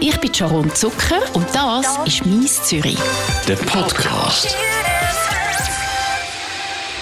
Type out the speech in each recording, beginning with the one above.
Ich bin Sharon Zucker und das ist «Mies Zürich». Der Podcast.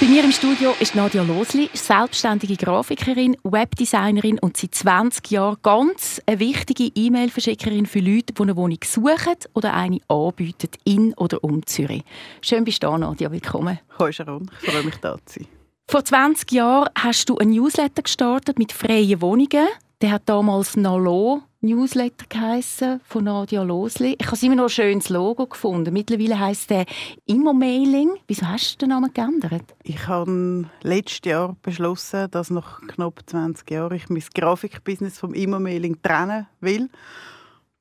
Bei mir im Studio ist Nadia Losli, selbstständige Grafikerin, Webdesignerin und seit 20 Jahren ganz eine wichtige E-Mail-Verschickerin für Leute, die eine Wohnung suchen oder eine anbieten in oder um Zürich. Schön bist du da, Nadia. Willkommen. Hallo Sharon, ich freue mich, da zu sein. Vor 20 Jahren hast du ein Newsletter gestartet mit freien Wohnungen. Der hat damals Nalo Newsletter geheissen, von Nadia Losli. Ich habe immer noch ein schönes Logo gefunden. Mittlerweile heisst der Immo-Mailing. Wieso hast du den Namen geändert? Ich habe letztes Jahr beschlossen, dass nach knapp 20 Jahren ich mein Grafikbusiness vom Immo-Mailing trennen will.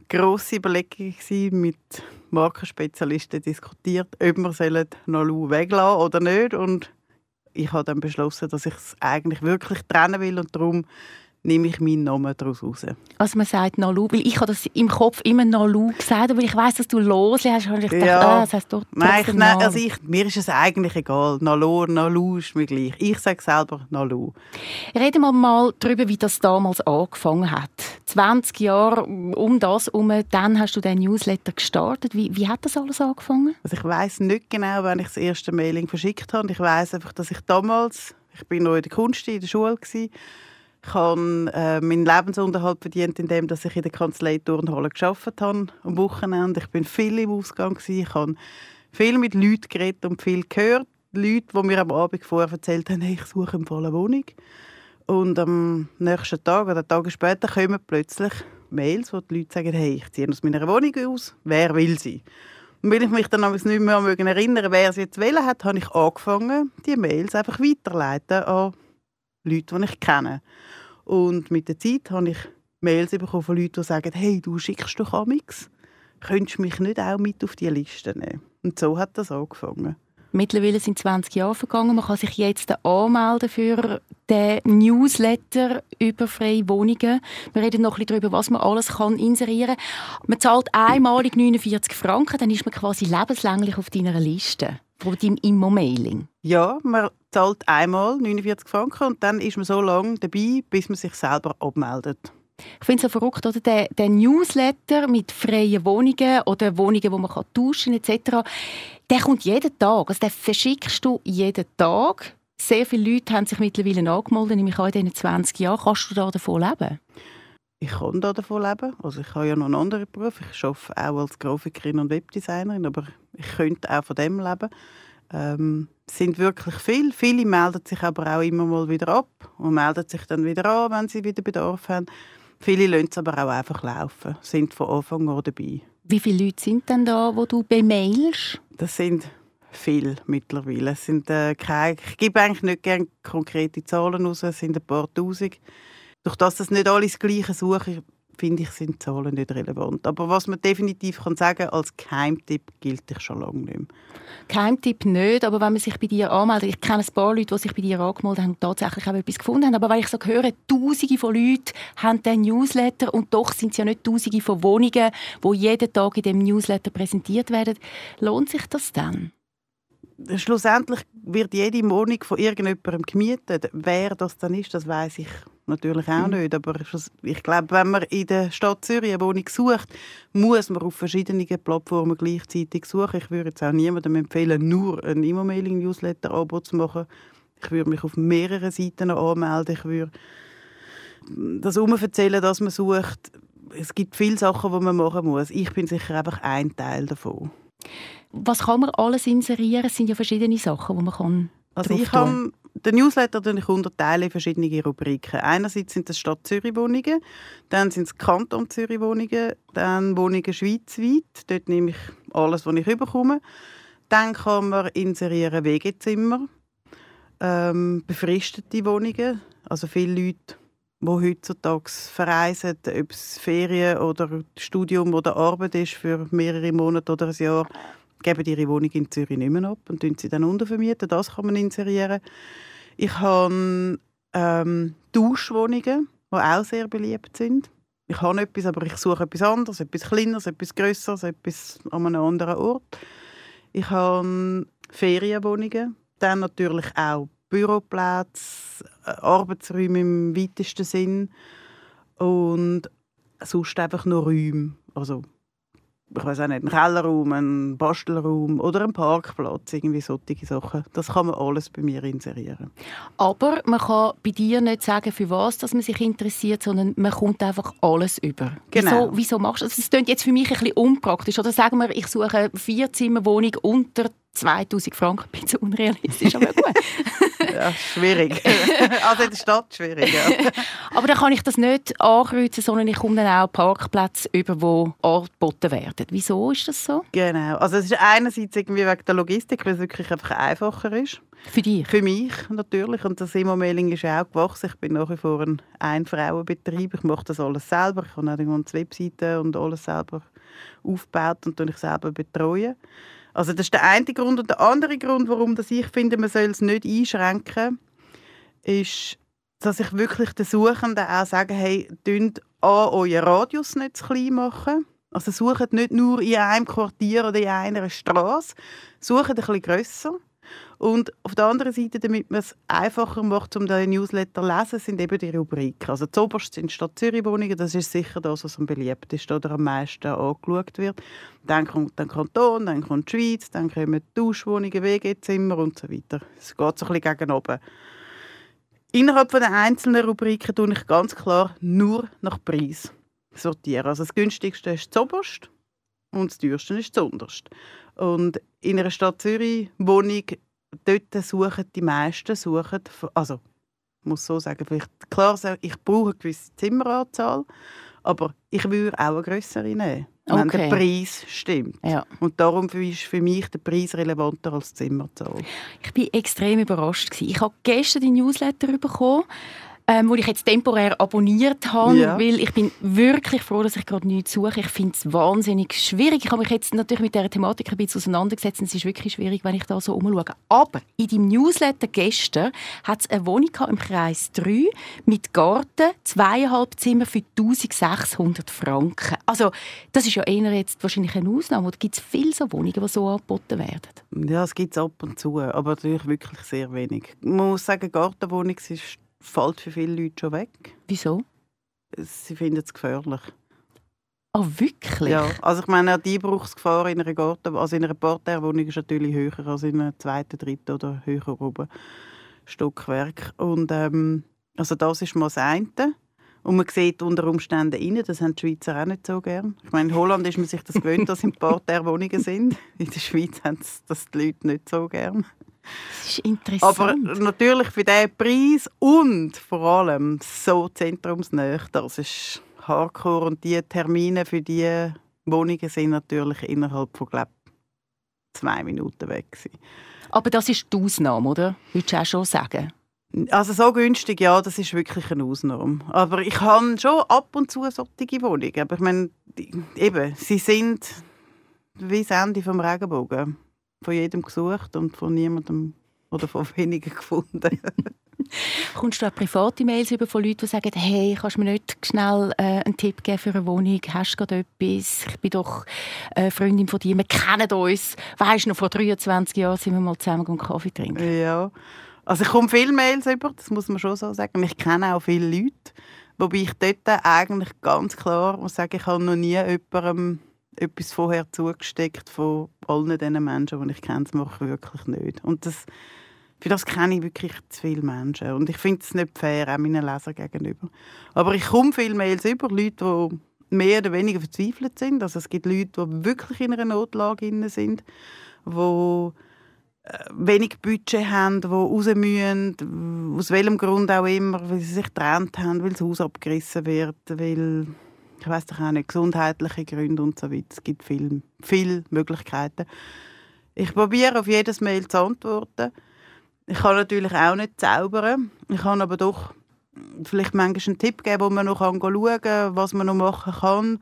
Grosse Überlegung mit Markenspezialisten diskutiert, ob wir Nalu weglassen oder nicht. Und ich habe dann beschlossen, dass ich es eigentlich wirklich trennen will und darum nehme ich meinen Namen daraus raus. Also man sagt Nalu, weil ich habe das im Kopf immer Nalu gesagt, aber ich weiß, dass du Losli hast, und ich dachte, ja. ah, das heißt doch Nein, ich, nein also ich, mir ist es eigentlich egal. Nalu, Nalu ist mir gleich. Ich sage selber Nalu. Reden wir mal darüber, wie das damals angefangen hat. 20 Jahre um das herum, dann hast du den Newsletter gestartet. Wie, wie hat das alles angefangen? Also ich weiß nicht genau, wann ich das erste Mailing verschickt habe. Ich weiß einfach, dass ich damals, ich bin noch in der Kunst in der Schule gewesen, ich habe äh, meinen Lebensunterhalt verdient, indem dass ich in der Kanzlei Turnhalle gearbeitet habe am Wochenende. Ich bin viel im Ausgang gewesen. Ich habe viel mit Leuten geredet und viel gehört. Leute, die mir am Abend vorher erzählt haben, hey, ich suche eine Wohnung. Und am nächsten Tag oder Tage später kommen plötzlich Mails, wo die Leute sagen, hey, ich ziehe aus meiner Wohnung aus, wer will sie? Und weil ich mich dann nicht mehr erinnern wer sie jetzt wählen hat, habe ich angefangen, die Mails einfach weiterleiten an Leute, die ich kenne. Und mit der Zeit habe ich Mails bekommen von Leuten, die sagen, hey, du schickst doch Amix, könntest du mich nicht auch mit auf die Liste nehmen? Und so hat das angefangen. Mittlerweile sind 20 Jahre vergangen. Man kann sich jetzt anmelden für den Newsletter über freie Wohnungen. Wir reden noch ein darüber, was man alles kann inserieren kann. Man zahlt einmalig 49 Franken, dann ist man quasi lebenslänglich auf deiner Liste von deinem Immo-Mailing. Ja, man zahlt einmal 49 Franken und dann ist man so lange dabei, bis man sich selber abmeldet. Ich finde es so verrückt, oder? Der, der, Newsletter mit freien Wohnungen oder Wohnungen, wo man kann tauschen etc., der kommt jeden Tag. Also den verschickst du jeden Tag. Sehr viele Leute haben sich mittlerweile angemeldet, nämlich auch in diesen 20 Jahren. Kannst du da davon leben? Ich kann da davon leben. Also ich habe ja noch einen anderen Beruf. Ich arbeite auch als Grafikerin und Webdesignerin, aber ich könnte auch von dem leben. Ähm, es sind wirklich viele. Viele melden sich aber auch immer mal wieder ab und melden sich dann wieder an, wenn sie wieder Bedarf haben. Viele lassen es aber auch einfach laufen, sind von Anfang an dabei. Wie viele Leute sind denn da, wo du bemailst? Das sind viele mittlerweile. Es sind, äh, keine, ich gebe eigentlich nicht gerne konkrete Zahlen raus, es sind ein paar Tausend. Durch das das nicht alles gleiche suchen, finde ich, sind Zahlen nicht relevant. Aber was man definitiv kann sagen als Geheimtipp gilt ich schon lange nicht mehr. Geheimtipp nicht, aber wenn man sich bei dir anmeldet, ich kenne ein paar Leute, die sich bei dir angemeldet haben und tatsächlich auch etwas gefunden haben, aber wenn ich so höre, Tausende von Leuten haben diesen Newsletter und doch sind es ja nicht Tausende von Wohnungen, die jeden Tag in dem Newsletter präsentiert werden, lohnt sich das dann? Schlussendlich wird jede Wohnung von irgendjemandem gemietet. Wer das dann ist, das weiß ich natürlich auch mhm. nicht. Aber ich glaube, wenn man in der Stadt Zürich eine Wohnung sucht, muss man auf verschiedenen Plattformen gleichzeitig suchen. Ich würde jetzt auch niemandem empfehlen, nur ein E-Mail-Newsletter-Abo zu machen. Ich würde mich auf mehreren Seiten anmelden. Ich würde das erzählen, dass man sucht. Es gibt viele Sachen, die man machen muss. Ich bin sicher einfach ein Teil davon was kann man alles inserieren? Es sind ja verschiedene Sachen, die man kann also ich habe den Newsletter ich unterteile in verschiedene Rubriken. Einerseits sind das Stadt Zürich Wohnungen, dann sind es Kanton Zürich Wohnungen, dann Wohnungen schweizweit. Dort nehme ich alles, was ich bekomme. Dann kann man inserieren Wegezimmer, ähm, befristete Wohnungen. Also viele Leute, die heutzutage verreisen, ob es Ferien oder Studium oder Arbeit ist für mehrere Monate oder ein Jahr, geben ihre Wohnung in Zürich nicht mehr ab und sie dann untervermieten. Das kann man inserieren. Ich habe ähm, Tauschwohnungen, die auch sehr beliebt sind. Ich habe etwas, aber ich suche etwas anderes, etwas Kleineres, etwas Größeres, etwas an einem anderen Ort. Ich habe Ferienwohnungen, dann natürlich auch Büroplätze, äh, Arbeitsräume im weitesten Sinn und sonst einfach nur Räume. Also ich weiß auch nicht, ein Kellerraum, ein Bastelraum oder ein Parkplatz, irgendwie solche Sachen. Das kann man alles bei mir inserieren. Aber man kann bei dir nicht sagen, für was dass man sich interessiert, sondern man kommt einfach alles über. Genau. Wieso, wieso machst du das? Das klingt jetzt für mich ein bisschen unpraktisch. Oder sagen wir, ich suche eine Vierzimmerwohnung unter 2000 Franken, ein bisschen unrealistisch, aber gut. ja, schwierig. also in der Stadt schwierig, ja. aber dann kann ich das nicht ankreuzen, sondern ich komme dann auch Parkplätze über, die angeboten werden. Wieso ist das so? Genau. Also es ist einerseits irgendwie wegen der Logistik, weil es wirklich einfach einfacher ist. Für dich? Für mich natürlich. Und das Immo-Mailing ist auch gewachsen. Ich bin nach wie vor ein Ein-Frauen-Betrieb. Ich mache das alles selber. Ich habe auch die Webseite und alles selber aufgebaut und ich selber betreuen. Also das ist der eine Grund. Und der andere Grund, warum ich finde, man soll es nicht einschränken, ist, dass ich wirklich den Suchenden auch sage, hey, dünnt an euren Radius nicht zu klein machen. Also sucht nicht nur in einem Quartier oder in einer Straße, sucht ein bisschen grösser. Und auf der anderen Seite, damit man es einfacher macht, um den Newsletter zu lesen, sind eben die Rubriken. Also zuoberst sind Stadt Zürich Wohnungen, das ist sicher das, was am beliebtesten oder am meisten angeschaut wird. Dann kommt der Kanton, dann kommt die Schweiz, dann kommen Tauschwohnungen, WG-Zimmer und so weiter. Es geht so ein bisschen gegen oben. Innerhalb der einzelnen Rubriken tue ich ganz klar nur nach Preis sortieren. Also das günstigste ist zuoberst und das teuerste ist zuunterst. Und in einer Stadt Zürich Wohnung, dort suchen die meisten, suchen, also ich muss so sagen, vielleicht klar sagen, ich brauche eine gewisse Zimmeranzahl, aber ich würde auch eine größere nehmen, wenn okay. der Preis stimmt. Ja. Und darum ist für mich der Preis relevanter als die Zimmerzahl. Ich war extrem überrascht. Ich habe gestern die Newsletter bekommen ähm, wo ich jetzt temporär abonniert habe, ja. weil ich bin wirklich froh, dass ich gerade nichts suche. Ich finde es wahnsinnig schwierig. Ich habe mich jetzt natürlich mit dieser Thematik ein bisschen auseinandergesetzt und es ist wirklich schwierig, wenn ich da so umschaue. Aber in deinem Newsletter gestern hat es eine Wohnung im Kreis 3 mit Garten, zweieinhalb Zimmer für 1600 Franken. Also das ist ja eher jetzt wahrscheinlich eine Ausnahme. Oder gibt es viele so Wohnungen, die so angeboten werden? Ja, es gibt es ab und zu, aber natürlich wirklich sehr wenig. Man muss sagen, Gartenwohnung ist fällt für viele Leute schon weg. Wieso? Sie finden es gefährlich. Oh, wirklich? Ja, also ich meine, die Einbruchsgefahr in einer Garten, also in einer Parterrewohnung ist natürlich höher als in einem zweiten, dritten oder höher oben Stockwerk. Und ähm, also das ist mal das eine. Und man sieht unter Umständen rein, das haben die Schweizer auch nicht so gern. Ich meine, in Holland ist man sich das gewöhnt, dass in Parterrewohnungen sind. In der Schweiz haben das die Leute nicht so gern. Das ist interessant. Aber natürlich für diesen Preis und vor allem so zentrumsnäher, das ist hardcore. Und die Termine für diese Wohnungen sind natürlich innerhalb von, glaube zwei Minuten weg gewesen. Aber das ist die Ausnahme, oder? Würdest du auch schon sagen? Also so günstig, ja, das ist wirklich eine Ausnahme. Aber ich habe schon ab und zu solche Wohnungen. Aber ich meine, eben, sie sind wie das Ende vom Regenbogen von jedem gesucht und von niemandem oder von wenigen gefunden. Kommst du auch private Mails über von Leuten, die sagen, hey, kannst du mir nicht schnell äh, einen Tipp geben für eine Wohnung? Hast du gerade etwas? Ich bin doch eine Freundin von dir, wir kennen uns. Weißt du, noch vor 23 Jahren sind wir mal zusammen einen Kaffee trinken. Ja, also ich komme viele Mails über, das muss man schon so sagen. Ich kenne auch viele Leute, wobei ich dort eigentlich ganz klar muss sagen, ich habe noch nie jemandem etwas vorher zugesteckt von allen diesen Menschen, die ich kenne. Mache ich wirklich nicht. Und das, für das kenne ich wirklich zu viele Menschen. Und ich finde es nicht fair, auch meinen Lesern gegenüber. Aber ich komme viele Mails über, Leute, die mehr oder weniger verzweifelt sind. Also es gibt Leute, die wirklich in einer Notlage sind, die äh, wenig Budget haben, die raus müssen, aus welchem Grund auch immer, weil sie sich getrennt haben, weil das Haus abgerissen wird, weil ich weiß doch auch nicht, gesundheitliche Gründe und so weiter. Es gibt viele, viele Möglichkeiten. Ich probiere auf jedes Mail zu antworten. Ich kann natürlich auch nicht zaubern. Ich kann aber doch vielleicht manchmal einen Tipp geben, wo man noch schauen kann, was man noch machen kann.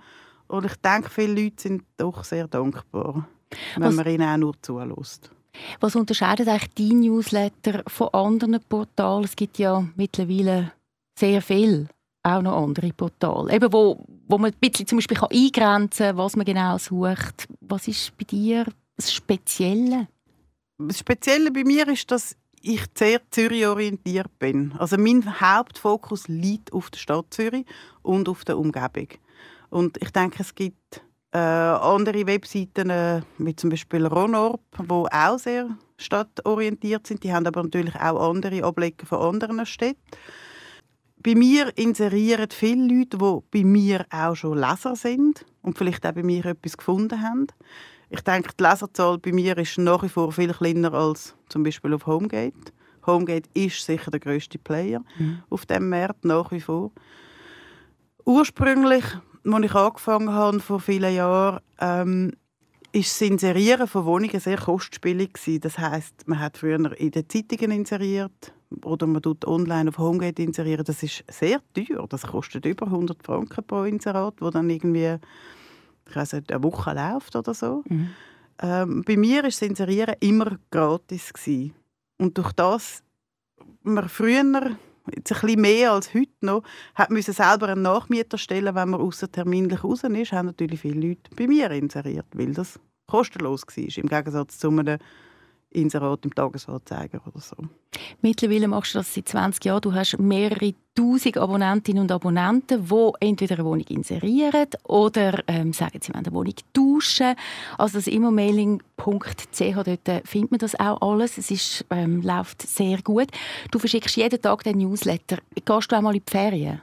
Und ich denke, viele Leute sind doch sehr dankbar, wenn was, man ihnen auch nur zulässt. Was unterscheidet eigentlich dein Newsletter von anderen Portalen? Es gibt ja mittlerweile sehr viel auch noch andere Portale, eben wo, wo man ein bisschen zum Beispiel eingrenzen kann, was man genau sucht. Was ist bei dir das Spezielle? Das Spezielle bei mir ist, dass ich sehr Zürich orientiert bin. Also mein Hauptfokus liegt auf der Stadt Zürich und auf der Umgebung. Und ich denke, es gibt äh, andere Webseiten, äh, wie zum Beispiel Ronorp, die auch sehr stadtorientiert sind. Die haben aber natürlich auch andere Ableger von anderen Städten. Bei mir inserieren viele Leute, die bei mir auch schon Leser sind und vielleicht auch bei mir etwas gefunden haben. Ich denke, die Leserzahl bei mir ist nach wie vor viel kleiner als zum Beispiel auf Homegate. Homegate ist sicher der größte Player mhm. auf dem Markt nach wie vor. Ursprünglich, als ich angefangen habe vor vielen Jahren, ähm, ist das Inserieren von Wohnungen sehr kostspielig gewesen. Das heißt, man hat früher in den Zeitungen inseriert oder man tut online auf Homegate inserieren. Das ist sehr teuer. Das kostet über 100 Franken pro Inserat, wo dann irgendwie ich weiß nicht, eine Woche läuft oder so. Mhm. Ähm, bei mir war das Inserieren immer gratis gewesen. und durch das man früher jetzt ein bisschen mehr als heute noch, hat müssen selber einen Nachmieter stellen, wenn man außerterminlich raus ist, haben natürlich viele Leute bei mir inseriert, weil das kostenlos war, im Gegensatz zu einem Inserat im Tagesanzeiger oder so. Mittlerweile machst du das seit 20 Jahren. Du hast mehrere tausend Abonnentinnen und Abonnenten, die entweder eine Wohnung inserieren oder ähm, sagen, sie wollen eine Wohnung tauschen. Also das immomailing.ch, dort findet man das auch alles. Es ist, ähm, läuft sehr gut. Du verschickst jeden Tag den Newsletter. Gehst du auch mal in die Ferien?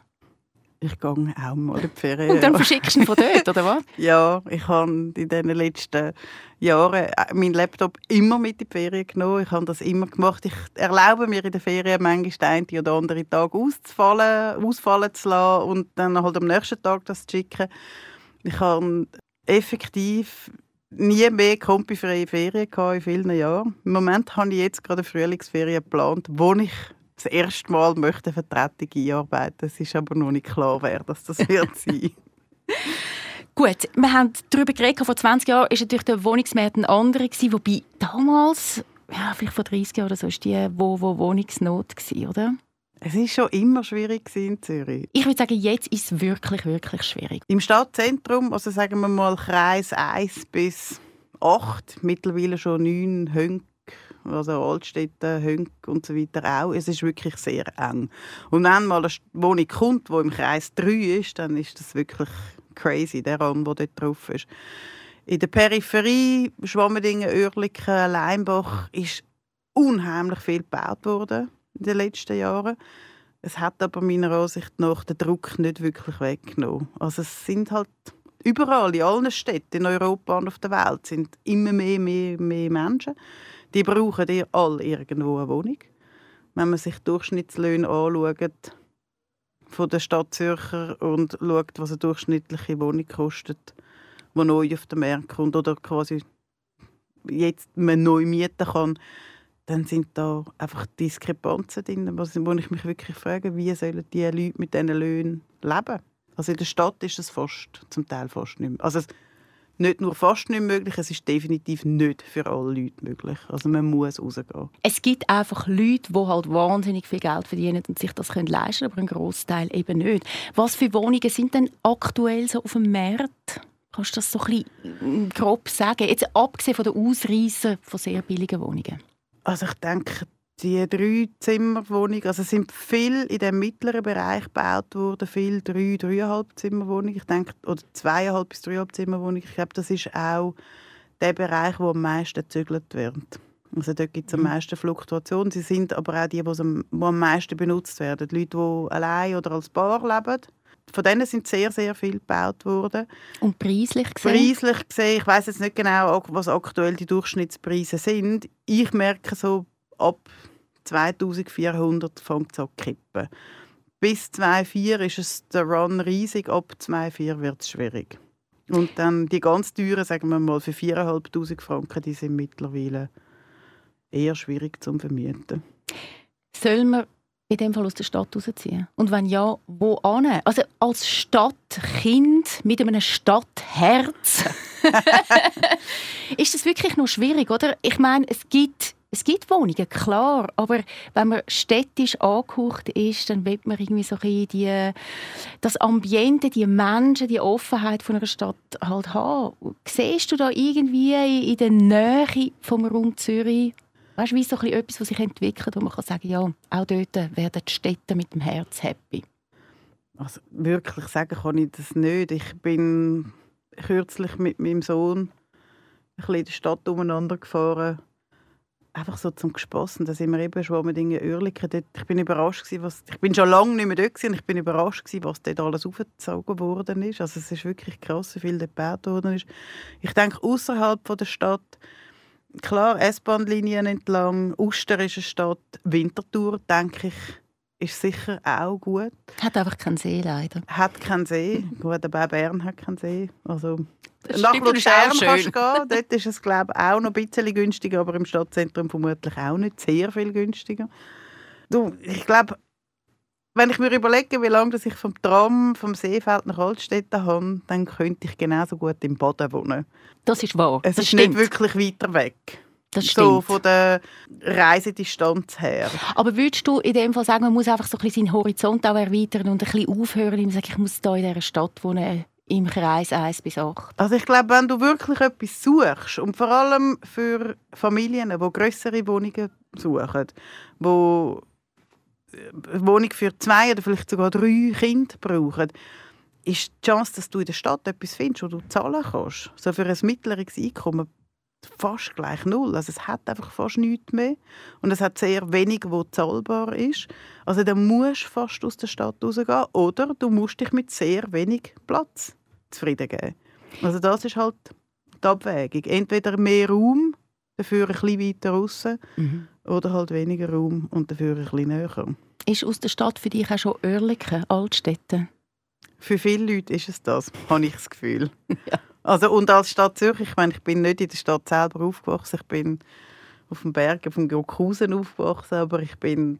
Ich gehe auch mal in die Ferien. Und dann verschickst du ihn von dort, oder was? ja, ich habe in den letzten Jahren äh, meinen Laptop immer mit in die Ferien genommen. Ich habe das immer gemacht. Ich erlaube mir in den Ferien manchmal den einen oder anderen Tag auszufallen, ausfallen zu lassen und dann halt am nächsten Tag das zu schicken. Ich habe effektiv nie mehr kompifreie Ferien in vielen Jahren. Im Moment habe ich jetzt gerade eine Frühlingsferien geplant, wo ich das erste Mal möchte eine Vertretung einarbeiten. Es ist aber noch nicht klar, wer das, das wird sein. Gut, wir haben darüber geredet, vor 20 Jahren war natürlich der Wohnungsmarkt ein anderer, wobei damals, ja, vielleicht vor 30 Jahren oder so, war die wo, wo Wohnungsnot, oder? Es war schon immer schwierig in Zürich. Ich würde sagen, jetzt ist es wirklich, wirklich schwierig. Im Stadtzentrum, also sagen wir mal Kreis 1 bis 8, mittlerweile schon 9 Hönk also Altstädte, Hönk und so weiter auch. Es ist wirklich sehr eng. Und wenn mal eine Wohnung kommt, wo im Kreis 3 ist, dann ist das wirklich crazy, der Raum, der dort drauf ist. In der Peripherie, Schwammendingen, Oerlikon, Leimbach, ist unheimlich viel gebaut worden in den letzten Jahren. Es hat aber meiner Ansicht nach den Druck nicht wirklich weggenommen. Also es sind halt überall, in allen Städten in Europa und auf der Welt, sind immer mehr, mehr, mehr Menschen die brauchen die alle irgendwo eine Wohnung. Wenn man sich Durchschnittslöhne anschaut von der Stadt Zürcher und schaut, was eine durchschnittliche Wohnung kostet, die neu auf den Markt kommt oder quasi jetzt man neu mieten kann, dann sind da einfach Diskrepanzen drin, wo ich mich wirklich frage, wie sollen die Leute mit diesen Löhnen leben? Also in der Stadt ist es fast, zum Teil fast nicht mehr. Also nicht nur fast nicht möglich, es ist definitiv nicht für alle Leute möglich. Also man muss rausgehen. Es gibt einfach Leute, die halt wahnsinnig viel Geld verdienen und sich das können leisten können, aber ein Großteil eben nicht. Was für Wohnungen sind denn aktuell so auf dem Markt? Kannst du das so ein bisschen grob sagen? Jetzt abgesehen von den Ausreißern von sehr billigen Wohnungen. Also ich denke, die drei Zimmerwohnungen, also es sind viel in dem mittleren Bereich gebaut worden, viel drei, dreieinhalb Zimmerwohnungen, ich denke, oder zweieinhalb bis dreieinhalb Zimmerwohnungen. Ich glaube, das ist auch der Bereich, wo am meisten gezügelt wird. Also dort gibt es am mhm. meisten Fluktuation. Sie sind aber auch die, die am, die am meisten benutzt werden. Die Leute, die allein oder als Paar leben. Von denen sind sehr, sehr viel gebaut worden. Und preislich gesehen? Preislich gesehen, ich weiß jetzt nicht genau, was aktuell die Durchschnittspreise sind. Ich merke so ab 2400 fängt es an zu kippen. Bis 2,4 ist es der Run riesig, ab 2,4 wird es schwierig. Und dann die ganz teuren, sagen wir mal, für 4'500 Franken, die sind mittlerweile eher schwierig zu vermieten. Soll man in dem Fall aus der Stadt rausziehen? Und wenn ja, wo an? Also als Stadtkind mit einem Stadtherz ist das wirklich noch schwierig, oder? Ich meine, es gibt es gibt Wohnungen, klar, aber wenn man städtisch angehaucht ist, dann will man irgendwie so ein die, das Ambiente, die Menschen, die Offenheit von einer Stadt halt haben. Siehst du da irgendwie in der Nähe vom Raum Zürich, weißt du, wie so ein etwas, was sich entwickelt, wo man kann sagen, ja, auch dort werden die Städte mit dem Herz happy? Also wirklich sagen kann ich das nicht. Ich bin kürzlich mit meinem Sohn ein bisschen in der Stadt umeinander gefahren. Einfach so zum Gespassen. Da sind wir eben mit den Oerlikon. Ich bin überrascht gewesen, was... Ich bin schon lange nicht mehr dort gewesen, ich bin überrascht gewesen, was dort alles aufgezogen worden ist. Also es ist wirklich krass, wie viel dort gebaut worden ist. Ich denke, außerhalb der Stadt klar, S-Bahn-Linien entlang, Uster ist eine Stadt, Winterthur, denke ich, ist sicher auch gut. Hat einfach keinen See, leider. Hat keinen See. Gut, aber auch Bern hat keinen See. Also, Das nach Luzern kannst du gehen. Dort ist es, glaube ich, auch noch ein bisschen günstiger, aber im Stadtzentrum vermutlich auch nicht sehr viel günstiger. Du, ich glaube, wenn ich mir überlege, wie lange ich vom Tram vom Seefeld nach Altstädten habe, dann könnte ich genauso gut im Boden wohnen. Das ist wahr. Es das ist stimmt. nicht wirklich weiter weg. Das So stimmt. von der Reisedistanz her. Aber würdest du in dem Fall sagen, man muss einfach so ein bisschen seinen Horizont auch erweitern und ein bisschen aufhören, man sagt, ich muss hier in dieser Stadt wohnen, im Kreis 1 bis 8? Also ich glaube, wenn du wirklich etwas suchst und vor allem für Familien, die größere Wohnungen suchen, wo eine Wohnung für zwei oder vielleicht sogar drei Kinder brauchen, ist die Chance, dass du in der Stadt etwas findest, wo du zahlen kannst. So für ein mittleres Einkommen fast gleich null. Also es hat einfach fast nichts mehr. Und es hat sehr wenig, wo zahlbar ist. Also dann musst du fast aus der Stadt rausgehen oder du musst dich mit sehr wenig Platz zufrieden geben. Also das ist halt die Abwägung. Entweder mehr Raum, dafür ein bisschen weiter raus, oder halt weniger Raum und dafür ein bisschen näher. Ist aus der Stadt für dich auch schon Oerlikon, Altstädte? Für viele Leute ist es das, habe ich das Gefühl. Also, und als Stadt Zürich, ich meine, ich bin nicht in der Stadt selber aufgewachsen, ich bin auf dem Berg, auf dem Gurkhausen aufgewachsen, aber ich bin,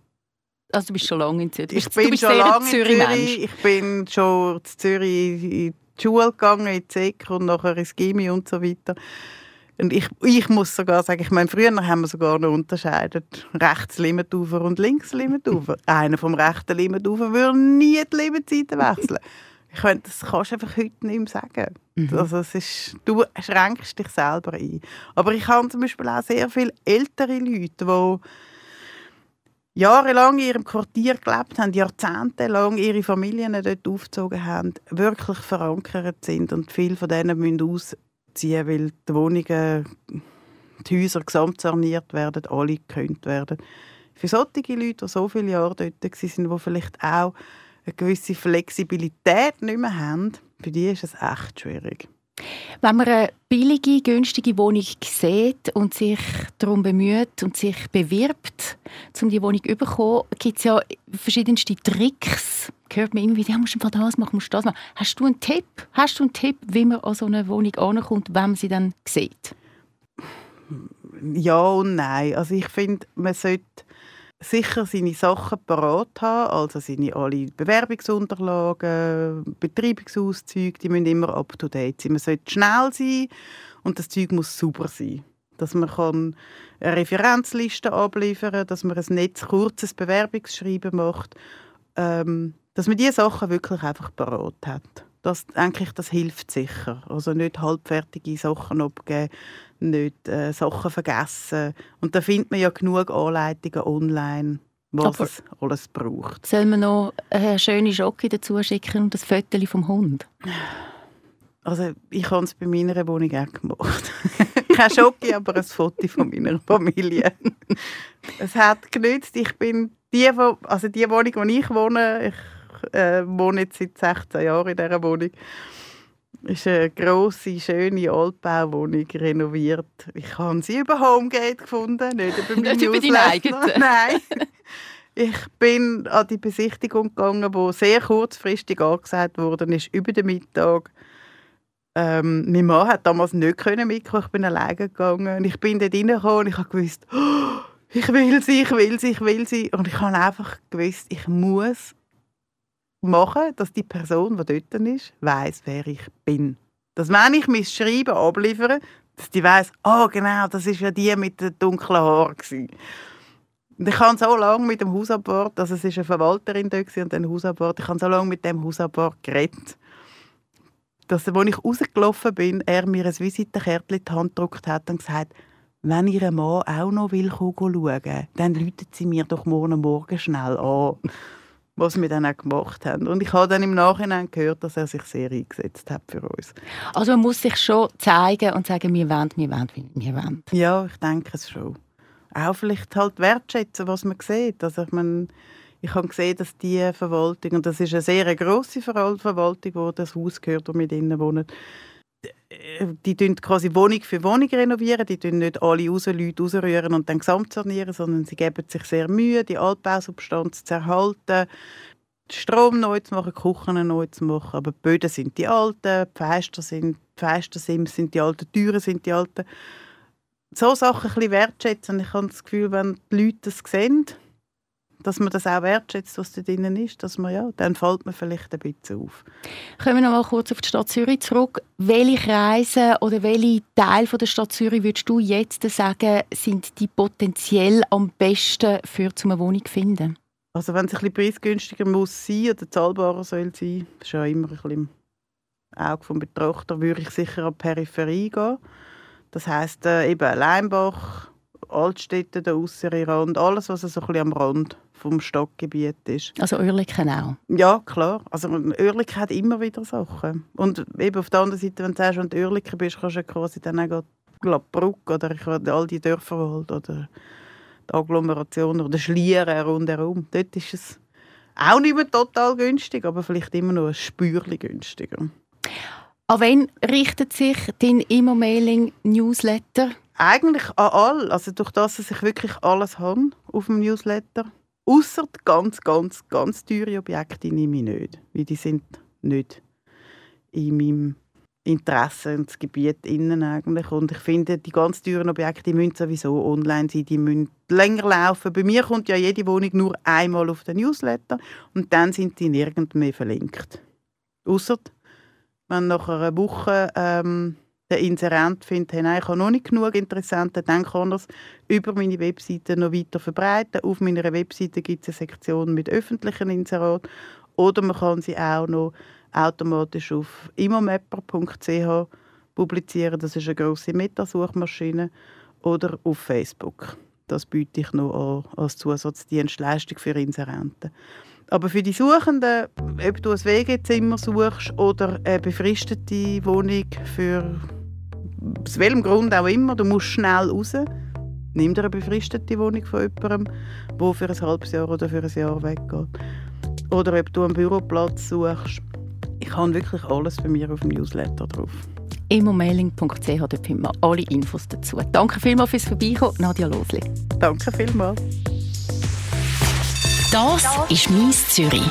Also du bist schon lange in Zürich. ich du bin bist schon lange in. Zürich, ich bin schon in Zürich in die Schule gegangen, in die Sek und nachher ins Gimmi und so weiter. Und ich, ich muss sogar sagen, ich meine, früher haben wir sogar noch unterscheidet, rechts Limmentufer und links Limmentufer. Einer vom rechten Limmentufer würde nie die Limmenzeiten wechseln. Ich könnte, das kannst du einfach heute nicht mehr sagen. Also es ist, du schränkst dich selber ein. Aber ich habe zum Beispiel auch sehr viele ältere Leute, die jahrelang in ihrem Quartier gelebt haben, jahrzehntelang ihre Familien dort aufgezogen haben, wirklich verankert sind und viele von denen müssen ausziehen, weil die Wohnungen, die Häuser gesamt saniert werden, alle gekönnt werden. Für solche Leute, die so viele Jahre dort waren, die vielleicht auch eine gewisse Flexibilität nicht mehr haben, für die ist es echt schwierig. Wenn man eine billige, günstige Wohnung sieht und sich darum bemüht und sich bewirbt, um die Wohnung zu bekommen, gibt es ja verschiedenste Tricks. Hört man immer wieder, ja, musst du das machen, musst du das machen. Hast du einen Tipp? Hast du einen Tipp, wie man an so eine Wohnung ankommt, wenn man sie dann sieht? Ja und nein. Also ich finde, man sollte sicher seine Sachen parat haben, also seine alle Bewerbungsunterlagen, Betreibungsauszüge, die müssen immer up to date sein. Man sollte schnell sein und das Zeug muss super sein. Dass man kann eine Referenzliste abliefern kann, dass man ein netz kurzes Bewerbungsschreiben macht, ähm, dass man diese Sachen wirklich einfach parat hat. Das, denke ich, das hilft sicher. Also nicht halbfertige Sachen abgeben, nicht äh, Sachen vergessen. Und da findet man ja genug Anleitungen online, was Aber- es alles braucht. Soll man noch eine schöne Schocke dazu schicken und das Foto vom Hund? Also ich habe es bei meiner Wohnung auch gemacht. Kein Schocke, aber ein Foto von meiner Familie. es hat genützt. Ich bin die, also die Wohnung, wo ich wohne, ich äh, wohne jetzt seit 16 Jahren in dieser Wohnung, ist eine grosse, schöne Altbauwohnung, renoviert. Ich habe sie über Homegate gefunden, nicht über meinen Nicht über deine eigene. Nein. Ich bin an die Besichtigung gegangen, die sehr kurzfristig angesagt wurde, ist über den Mittag. Ähm, mein Mann hat damals nicht können mitkommen, ich bin alleine gegangen. Und ich bin dort reingekommen und ich habe gewusst, «Oh, ich will sie, ich will sie, ich will sie. Und ich habe einfach gewusst, ich muss machen, dass die Person, die dort ist, weiß, wer ich bin. Dass wenn ich mein Schreiben abliefere, dass die weiß, oh genau, das ist ja die mit den dunklen Haaren. gewesen.» Und ich habe so lange mit dem Hausabwart, also es ist eine Verwalterin da und ein Hausabwart, ich habe so lange mit dem Hausabwart geredet, dass, als ich rausgelaufen bin, er mir ein Visitenkärtchen in die Hand gedruckt hat und gesagt, wenn Ihr Mann auch noch will schauen, dann läutet sie mir doch morgen Morgen schnell an. Was wir dann auch gemacht haben. Und ich habe dann im Nachhinein gehört, dass er sich sehr eingesetzt hat für uns. Also man muss sich schon zeigen und sagen, wir wollen, wir wollen, wir wollen. Ja, ich denke es schon. Auch vielleicht halt wertschätzen, was man sieht. Also ich meine, ich habe gesehen, dass die Verwaltung, und das ist eine sehr grosse Verwaltung, wo das Haus gehört, wo wir drinnen wohnen, die tun quasi Wohnung für Wohnung renovieren, die tun nicht alle raus, Leute rausrühren und dann gesamt sanieren, sondern sie geben sich sehr Mühe, die Altbausubstanz zu erhalten, Strom neu zu machen, Küchen neu zu machen, aber die Böden sind die alten, die Fenster sind, die Fenstersims sind die alten, die Türen sind die alten. So Sachen ein bisschen wertschätzen. Ich habe das Gefühl, wenn die Leute das sehen, dass man das auch wertschätzt, was da drinnen ist, dass man, ja, dann fällt man vielleicht ein bisschen auf. Kommen wir noch mal kurz auf die Stadt Zürich zurück. Welche Kreise oder welche Teile der Stadt Zürich würdest du jetzt sagen, sind die potenziell am besten für eine Wohnung zu finden? Also wenn es ein bisschen preisgünstiger muss sein oder zahlbarer soll sein, ist ja immer ein bisschen im Auge des Betrachter, würde ich sicher an die Peripherie gehen. Das heisst äh, eben Leimbach, Altstädte, der äußere Rand, alles, was so ein bisschen am Rand vom Stadtgebiet ist. Also Oerlikon auch? Ja, klar. Also Oerlikon hat immer wieder Sachen. Und eben auf der anderen Seite, wenn du sagst, wenn du Oerlikon bist, kannst du quasi dann auch Glattbruck oder all die Dörfer halt, oder die Agglomeration oder Schlieren rundherum. Dort ist es auch nicht mehr total günstig, aber vielleicht immer noch ein Spürchen günstiger. An wen richtet sich dein Immo-Mailing-Newsletter? Eigentlich an alle. Also durch das, dass ich wirklich alles habe auf dem Newsletter. Außer ganz, ganz, ganz teure Objekte nehme ich nicht. Weil die sind nicht in meinem Interessensgebiet innen eigentlich. Und ich finde, die ganz teuren Objekte müssen sowieso online sein, die müssen länger laufen. Bei mir kommt ja jede Wohnung nur einmal auf den Newsletter und dann sind die nirgend mehr verlinkt. Außer wenn nach einer Woche ähm, der Inserent findet, hey, nein, ich habe noch nicht genug Interessenten, dann kann er es über meine Webseite noch weiter verbreiten. Auf meiner Webseite gibt es eine Sektion mit öffentlichen Inseraten oder man kann sie auch noch automatisch auf immomapper.ch publizieren. Das ist eine grosse Metasuchmaschine. Oder auf Facebook. Das biete ich noch an als Zusatzdienstleistung für Inserenten. Aber für die Suchenden, ob du ein WG-Zimmer suchst oder eine befristete Wohnung für aus welchem Grund auch immer, du musst schnell raus. Nimm dir eine befristete Wohnung von jemandem, der für ein halbes Jahr oder für ein Jahr weggeht. Oder ob du einen Büroplatz suchst. Ich habe wirklich alles bei mir auf dem Newsletter drauf. Immomailing.ch, dort findet man alle Infos dazu. Danke vielmals fürs Vorbeikommen, Nadja Losli. Danke vielmals. Das ist «Mies Zürich».